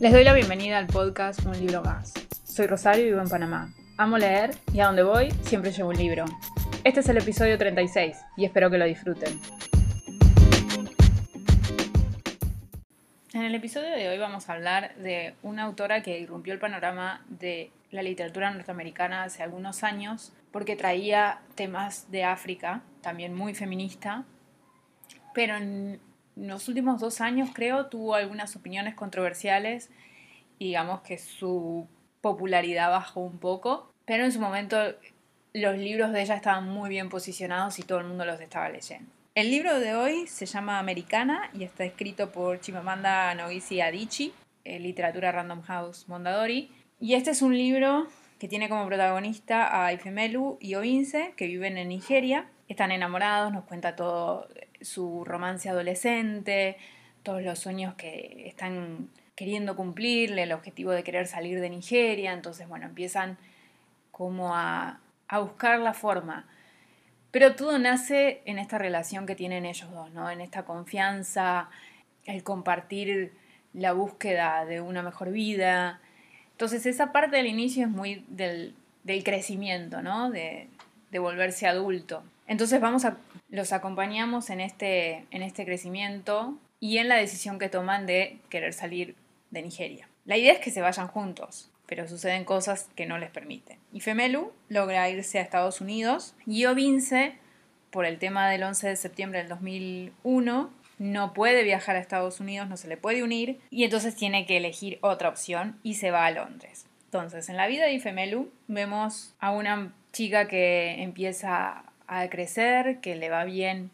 Les doy la bienvenida al podcast Un libro más. Soy Rosario y vivo en Panamá. Amo leer y a donde voy siempre llevo un libro. Este es el episodio 36 y espero que lo disfruten. En el episodio de hoy vamos a hablar de una autora que irrumpió el panorama de la literatura norteamericana hace algunos años porque traía temas de África, también muy feminista, pero en los últimos dos años creo tuvo algunas opiniones controversiales digamos que su popularidad bajó un poco, pero en su momento los libros de ella estaban muy bien posicionados y todo el mundo los estaba leyendo. El libro de hoy se llama Americana y está escrito por Chimamanda Ngozi Adichie, eh, literatura Random House Mondadori, y este es un libro que tiene como protagonista a Ifemelu y Oinse, que viven en Nigeria. Están enamorados, nos cuenta todo su romance adolescente, todos los sueños que están queriendo cumplirle, el objetivo de querer salir de Nigeria. Entonces, bueno, empiezan como a, a buscar la forma. Pero todo nace en esta relación que tienen ellos dos, ¿no? En esta confianza, el compartir la búsqueda de una mejor vida, entonces esa parte del inicio es muy del, crecimiento, ¿no? De, volverse adulto. Entonces vamos a, los acompañamos en este, en este crecimiento y en la decisión que toman de querer salir de Nigeria. La idea es que se vayan juntos, pero suceden cosas que no les permiten. Y Femelu logra irse a Estados Unidos y Ovince, por el tema del 11 de septiembre del 2001, no puede viajar a Estados Unidos, no se le puede unir y entonces tiene que elegir otra opción y se va a Londres. Entonces, en la vida de Ifemelu vemos a una chica que empieza a crecer, que le va bien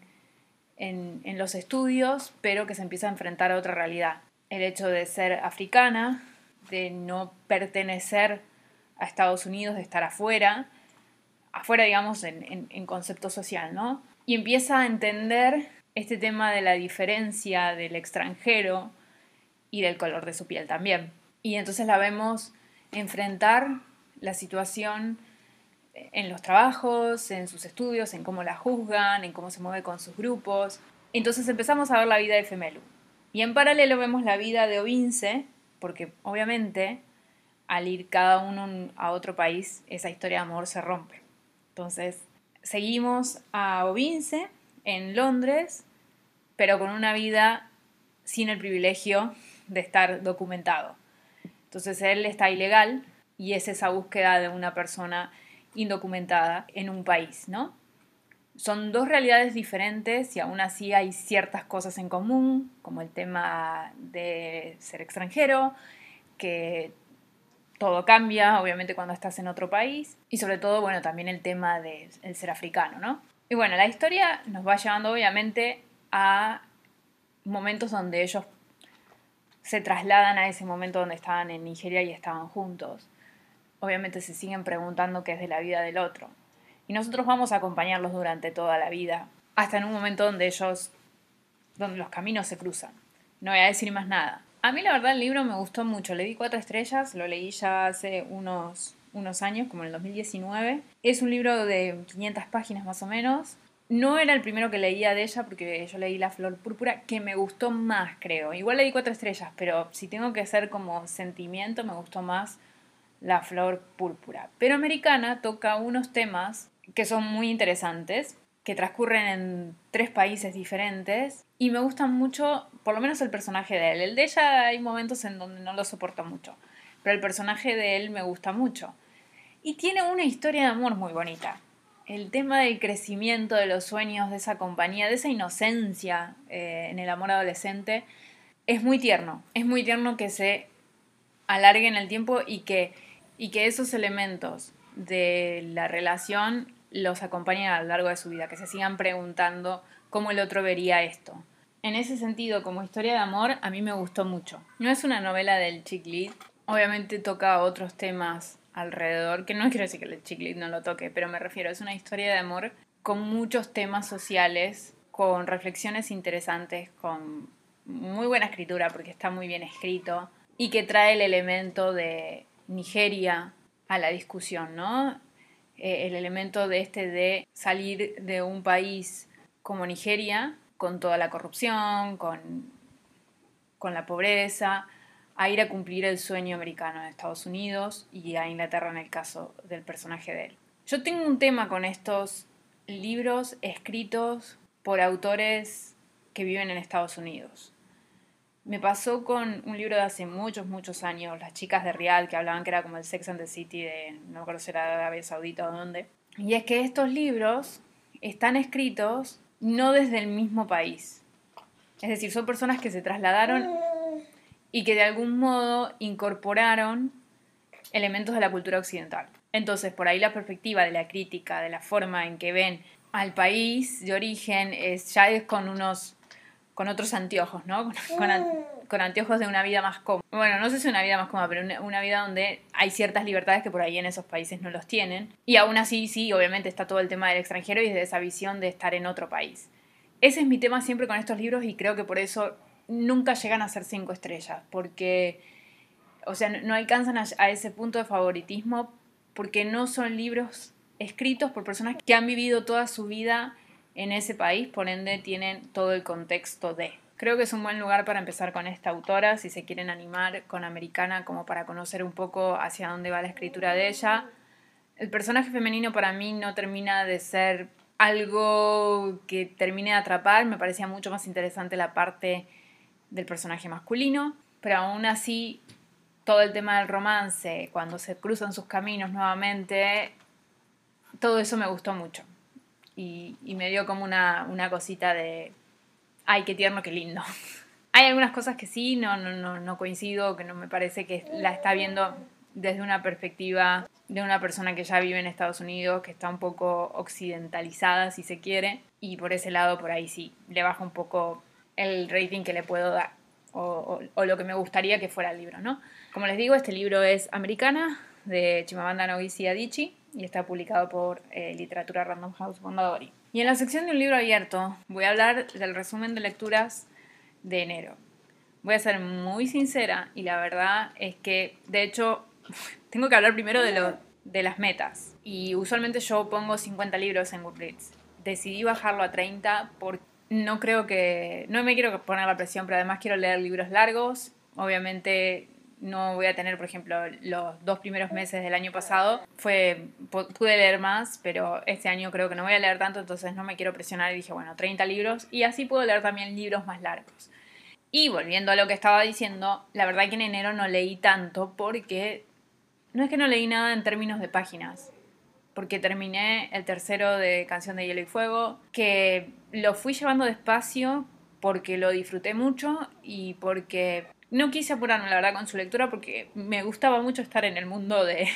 en, en los estudios, pero que se empieza a enfrentar a otra realidad. El hecho de ser africana, de no pertenecer a Estados Unidos, de estar afuera, afuera digamos en, en concepto social, ¿no? Y empieza a entender este tema de la diferencia del extranjero y del color de su piel también. Y entonces la vemos enfrentar la situación en los trabajos, en sus estudios, en cómo la juzgan, en cómo se mueve con sus grupos. Entonces empezamos a ver la vida de Femelu. Y en paralelo vemos la vida de Ovince, porque obviamente al ir cada uno a otro país, esa historia de amor se rompe. Entonces seguimos a Ovince en Londres, pero con una vida sin el privilegio de estar documentado. Entonces él está ilegal y es esa búsqueda de una persona indocumentada en un país, ¿no? Son dos realidades diferentes y aún así hay ciertas cosas en común, como el tema de ser extranjero, que todo cambia, obviamente, cuando estás en otro país, y sobre todo, bueno, también el tema de ser africano, ¿no? Y bueno, la historia nos va llevando, obviamente, a momentos donde ellos se trasladan a ese momento donde estaban en Nigeria y estaban juntos. Obviamente se siguen preguntando qué es de la vida del otro. Y nosotros vamos a acompañarlos durante toda la vida, hasta en un momento donde ellos, donde los caminos se cruzan. No voy a decir más nada. A mí la verdad el libro me gustó mucho, le di cuatro estrellas, lo leí ya hace unos, unos años, como en el 2019. Es un libro de 500 páginas más o menos, no era el primero que leía de ella porque yo leí La Flor Púrpura, que me gustó más, creo. Igual leí cuatro estrellas, pero si tengo que hacer como sentimiento, me gustó más La Flor Púrpura. Pero Americana toca unos temas que son muy interesantes, que transcurren en tres países diferentes y me gustan mucho, por lo menos el personaje de él. El de ella hay momentos en donde no lo soporto mucho, pero el personaje de él me gusta mucho. Y tiene una historia de amor muy bonita el tema del crecimiento de los sueños, de esa compañía, de esa inocencia eh, en el amor adolescente, es muy tierno. Es muy tierno que se alargue en el tiempo y que, y que esos elementos de la relación los acompañen a lo largo de su vida, que se sigan preguntando cómo el otro vería esto. En ese sentido, como historia de amor, a mí me gustó mucho. No es una novela del chick obviamente toca otros temas alrededor, que no quiero decir que el chiclit no lo toque, pero me refiero, es una historia de amor con muchos temas sociales, con reflexiones interesantes, con muy buena escritura porque está muy bien escrito y que trae el elemento de Nigeria a la discusión, ¿no? Eh, el elemento de este de salir de un país como Nigeria con toda la corrupción, con, con la pobreza, a ir a cumplir el sueño americano en Estados Unidos y a Inglaterra en el caso del personaje de él. Yo tengo un tema con estos libros escritos por autores que viven en Estados Unidos. Me pasó con un libro de hace muchos, muchos años, Las chicas de Real, que hablaban que era como el Sex and the City de, no me si era Arabia Saudita o dónde. Y es que estos libros están escritos no desde el mismo país. Es decir, son personas que se trasladaron y que de algún modo incorporaron elementos de la cultura occidental. Entonces, por ahí la perspectiva de la crítica, de la forma en que ven al país de origen, es, ya es con unos con otros anteojos, ¿no? Con, anteojos de una vida más cómoda. Bueno, no sé si una vida más cómoda, pero una, una, vida donde hay ciertas libertades que por ahí en esos países no los tienen. Y aún así, sí, obviamente está todo el tema del extranjero y de esa visión de estar en otro país. Ese es mi tema siempre con estos libros y creo que por eso nunca llegan a ser cinco estrellas, porque, o sea, no alcanzan a, ese punto de favoritismo porque no son libros escritos por personas que han vivido toda su vida en ese país, por ende tienen todo el contexto de. Creo que es un buen lugar para empezar con esta autora, si se quieren animar con Americana, como para conocer un poco hacia dónde va la escritura de ella. El personaje femenino para mí no termina de ser algo que termine de atrapar, me parecía mucho más interesante la parte del personaje masculino, pero aún así todo el tema del romance, cuando se cruzan sus caminos nuevamente, todo eso me gustó mucho. Y, me dio como una, una, cosita de, ay, qué tierno, qué lindo. Hay algunas cosas que sí, no, no, no, no coincido, que no me parece que la está viendo desde una perspectiva de una persona que ya vive en Estados Unidos, que está un poco occidentalizada, si se quiere, y por ese lado, por ahí sí, le baja un poco el rating que le puedo dar, o, lo que me gustaría que fuera el libro, ¿no? Como les digo, este libro es Americana, de Chimamanda Ngozi Adichie, y está publicado por eh, Literatura Random House Mondadori. Y en la sección de un libro abierto voy a hablar del resumen de lecturas de enero. Voy a ser muy sincera y la verdad es que, de hecho, tengo que hablar primero de, lo, de las metas. Y usualmente yo pongo 50 libros en Goodreads. Decidí bajarlo a 30 porque no creo que... No me quiero poner la presión, pero además quiero leer libros largos. Obviamente no voy a tener, por ejemplo, los dos primeros meses del año pasado. Fue, pude leer más, pero este año creo que no voy a leer tanto, entonces no me quiero presionar y dije, bueno, 30 libros. Y así puedo leer también libros más largos. Y volviendo a lo que estaba diciendo, la verdad que en enero no leí tanto porque no es que no leí nada en términos de páginas, porque terminé el tercero de Canción de Hielo y Fuego, que lo fui llevando despacio porque lo disfruté mucho y porque no quise apurarme, la verdad, con su lectura porque me gustaba mucho estar en el mundo de...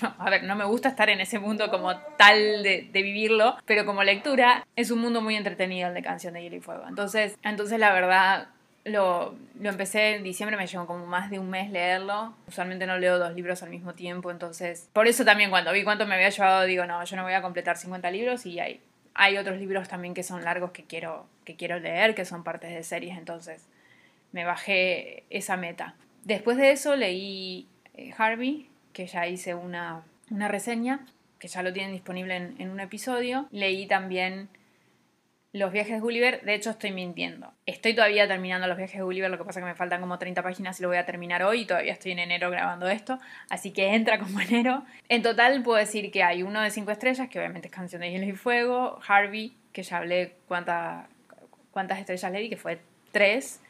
a ver, no me gusta estar en ese mundo como tal de, de, vivirlo, pero como lectura es un mundo muy entretenido el de Canción de Hielo y Fuego. Entonces, entonces la verdad, lo, lo, empecé en diciembre, me llevó como más de un mes leerlo. Usualmente no leo dos libros al mismo tiempo, entonces... Por eso también cuando vi cuánto me había llevado, digo, no, yo no voy a completar 50 libros y hay, hay otros libros también que son largos que quiero, que quiero leer, que son partes de series, entonces me bajé esa meta. Después de eso leí eh, Harvey, que ya hice una, una, reseña, que ya lo tienen disponible en, en un episodio. Leí también los viajes de Gulliver, de hecho estoy mintiendo. Estoy todavía terminando los viajes de Gulliver, lo que pasa es que me faltan como 30 páginas y lo voy a terminar hoy todavía estoy en enero grabando esto, así que entra como enero. En total puedo decir que hay uno de 5 estrellas, que obviamente es Canción de Hielo y Fuego, Harvey, que ya hablé cuántas estrellas le di, que fue 3.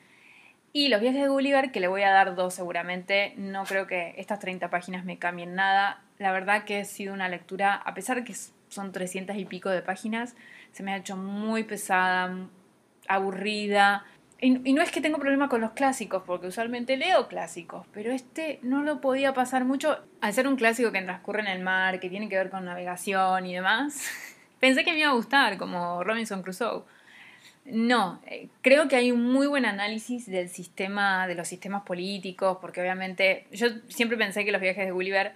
Y los viajes de Gulliver, que le voy a dar 2 seguramente, no creo que estas 30 páginas me cambien nada. La verdad que ha sido una lectura, a pesar de que son 300 y pico de páginas, se me ha hecho muy pesada, aburrida. Y, no es que tengo problema con los clásicos, porque usualmente leo clásicos, pero este no lo podía pasar mucho. Al ser un clásico que transcurre en el mar, que tiene que ver con navegación y demás, pensé que me iba a gustar, como Robinson Crusoe. No, eh, creo que hay un muy buen análisis del sistema, de los sistemas políticos, porque obviamente yo siempre pensé que los viajes de Gulliver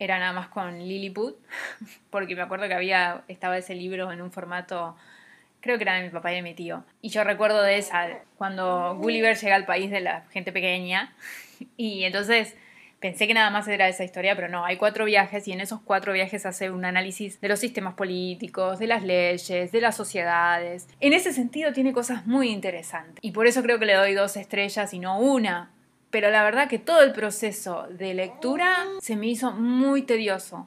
era nada más con Lilliput, porque me acuerdo que había, estaba ese libro en un formato, creo que era de mi papá y de mi tío. Y yo recuerdo de esa, cuando Gulliver llega al país de la gente pequeña, y entonces pensé que nada más era esa historia, pero no, hay cuatro viajes y en esos cuatro viajes hace un análisis de los sistemas políticos, de las leyes, de las sociedades. En ese sentido tiene cosas muy interesantes. Y por eso creo que le doy dos estrellas y no una, pero la verdad que todo el proceso de lectura se me hizo muy tedioso,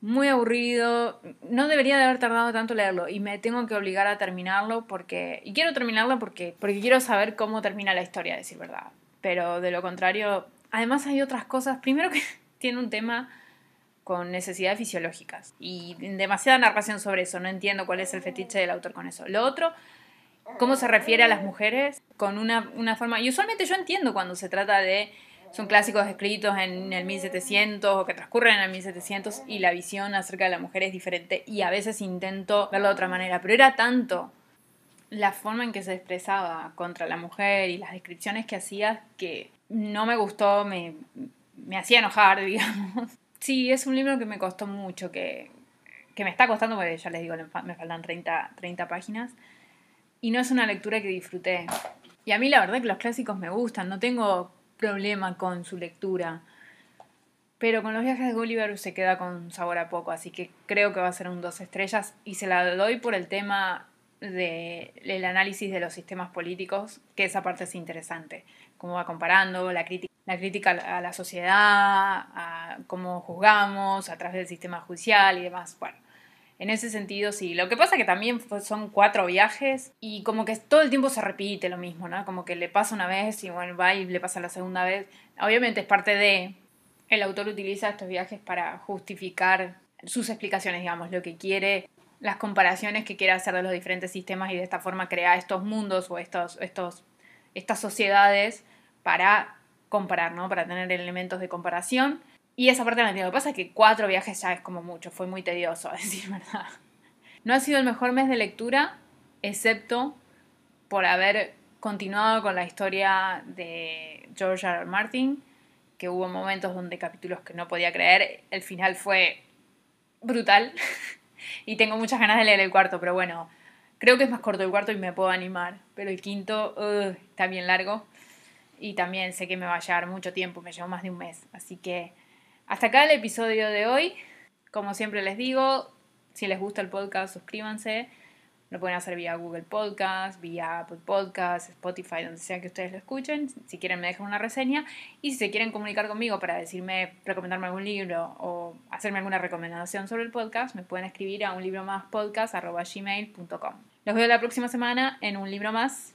muy aburrido, no debería de haber tardado tanto leerlo y me tengo que obligar a terminarlo porque, y quiero terminarlo porque, porque quiero saber cómo termina la historia, decir verdad, pero de lo contrario, además hay otras cosas, primero que tiene un tema con necesidades fisiológicas y demasiada narración sobre eso, no entiendo cuál es el fetiche del autor con eso. Lo otro cómo se refiere a las mujeres con una, una forma... Y usualmente yo entiendo cuando se trata de... Son clásicos escritos en el 1700 o que transcurren en el 1700 y la visión acerca de la mujer es diferente y a veces intento verlo de otra manera, pero era tanto la forma en que se expresaba contra la mujer y las descripciones que hacía que no me gustó, me, me hacía enojar, digamos. Sí, es un libro que me costó mucho, que, que me está costando, porque ya les digo, me faltan 30, 30 páginas y no es una lectura que disfruté. Y a mí la verdad que los clásicos me gustan, no tengo problema con su lectura. Pero con los viajes de Gulliver se queda con sabor a poco, así que creo que va a ser un dos estrellas y se la doy por el tema del análisis de los sistemas políticos, que esa parte es interesante, cómo va comparando la crítica, la crítica a la sociedad, a cómo juzgamos a través del sistema judicial y demás. Bueno, en ese sentido, sí. Lo que pasa que también son cuatro viajes y como que todo el tiempo se repite lo mismo, ¿no? Como que le pasa una vez y bueno, va y le pasa la segunda vez. Obviamente es parte de... El autor utiliza estos viajes para justificar sus explicaciones, digamos, lo que quiere, las comparaciones que quiere hacer de los diferentes sistemas y de esta forma crea estos mundos o estos, estos, estas sociedades para comparar, ¿no? Para tener elementos de comparación y esa parte la entiendo. Lo que pasa es que cuatro viajes ya es como mucho, fue muy tedioso, a decir verdad. No ha sido el mejor mes de lectura, excepto por haber continuado con la historia de George R. R. Martin, que hubo momentos donde capítulos que no podía creer, el final fue brutal y tengo muchas ganas de leer el cuarto, pero bueno, creo que es más corto el cuarto y me puedo animar, pero el quinto está bien largo y también sé que me va a llevar mucho tiempo, me llevó más de un mes, así que hasta acá el episodio de hoy. Como siempre les digo, si les gusta el podcast, suscríbanse. Lo pueden hacer vía Google Podcast, vía Apple Podcast, Spotify, donde sea que ustedes lo escuchen. Si quieren me dejan una reseña. Y si se quieren comunicar conmigo para decirme, recomendarme algún libro o hacerme alguna recomendación sobre el podcast, me pueden escribir a un libro más Los veo la próxima semana en un libro más.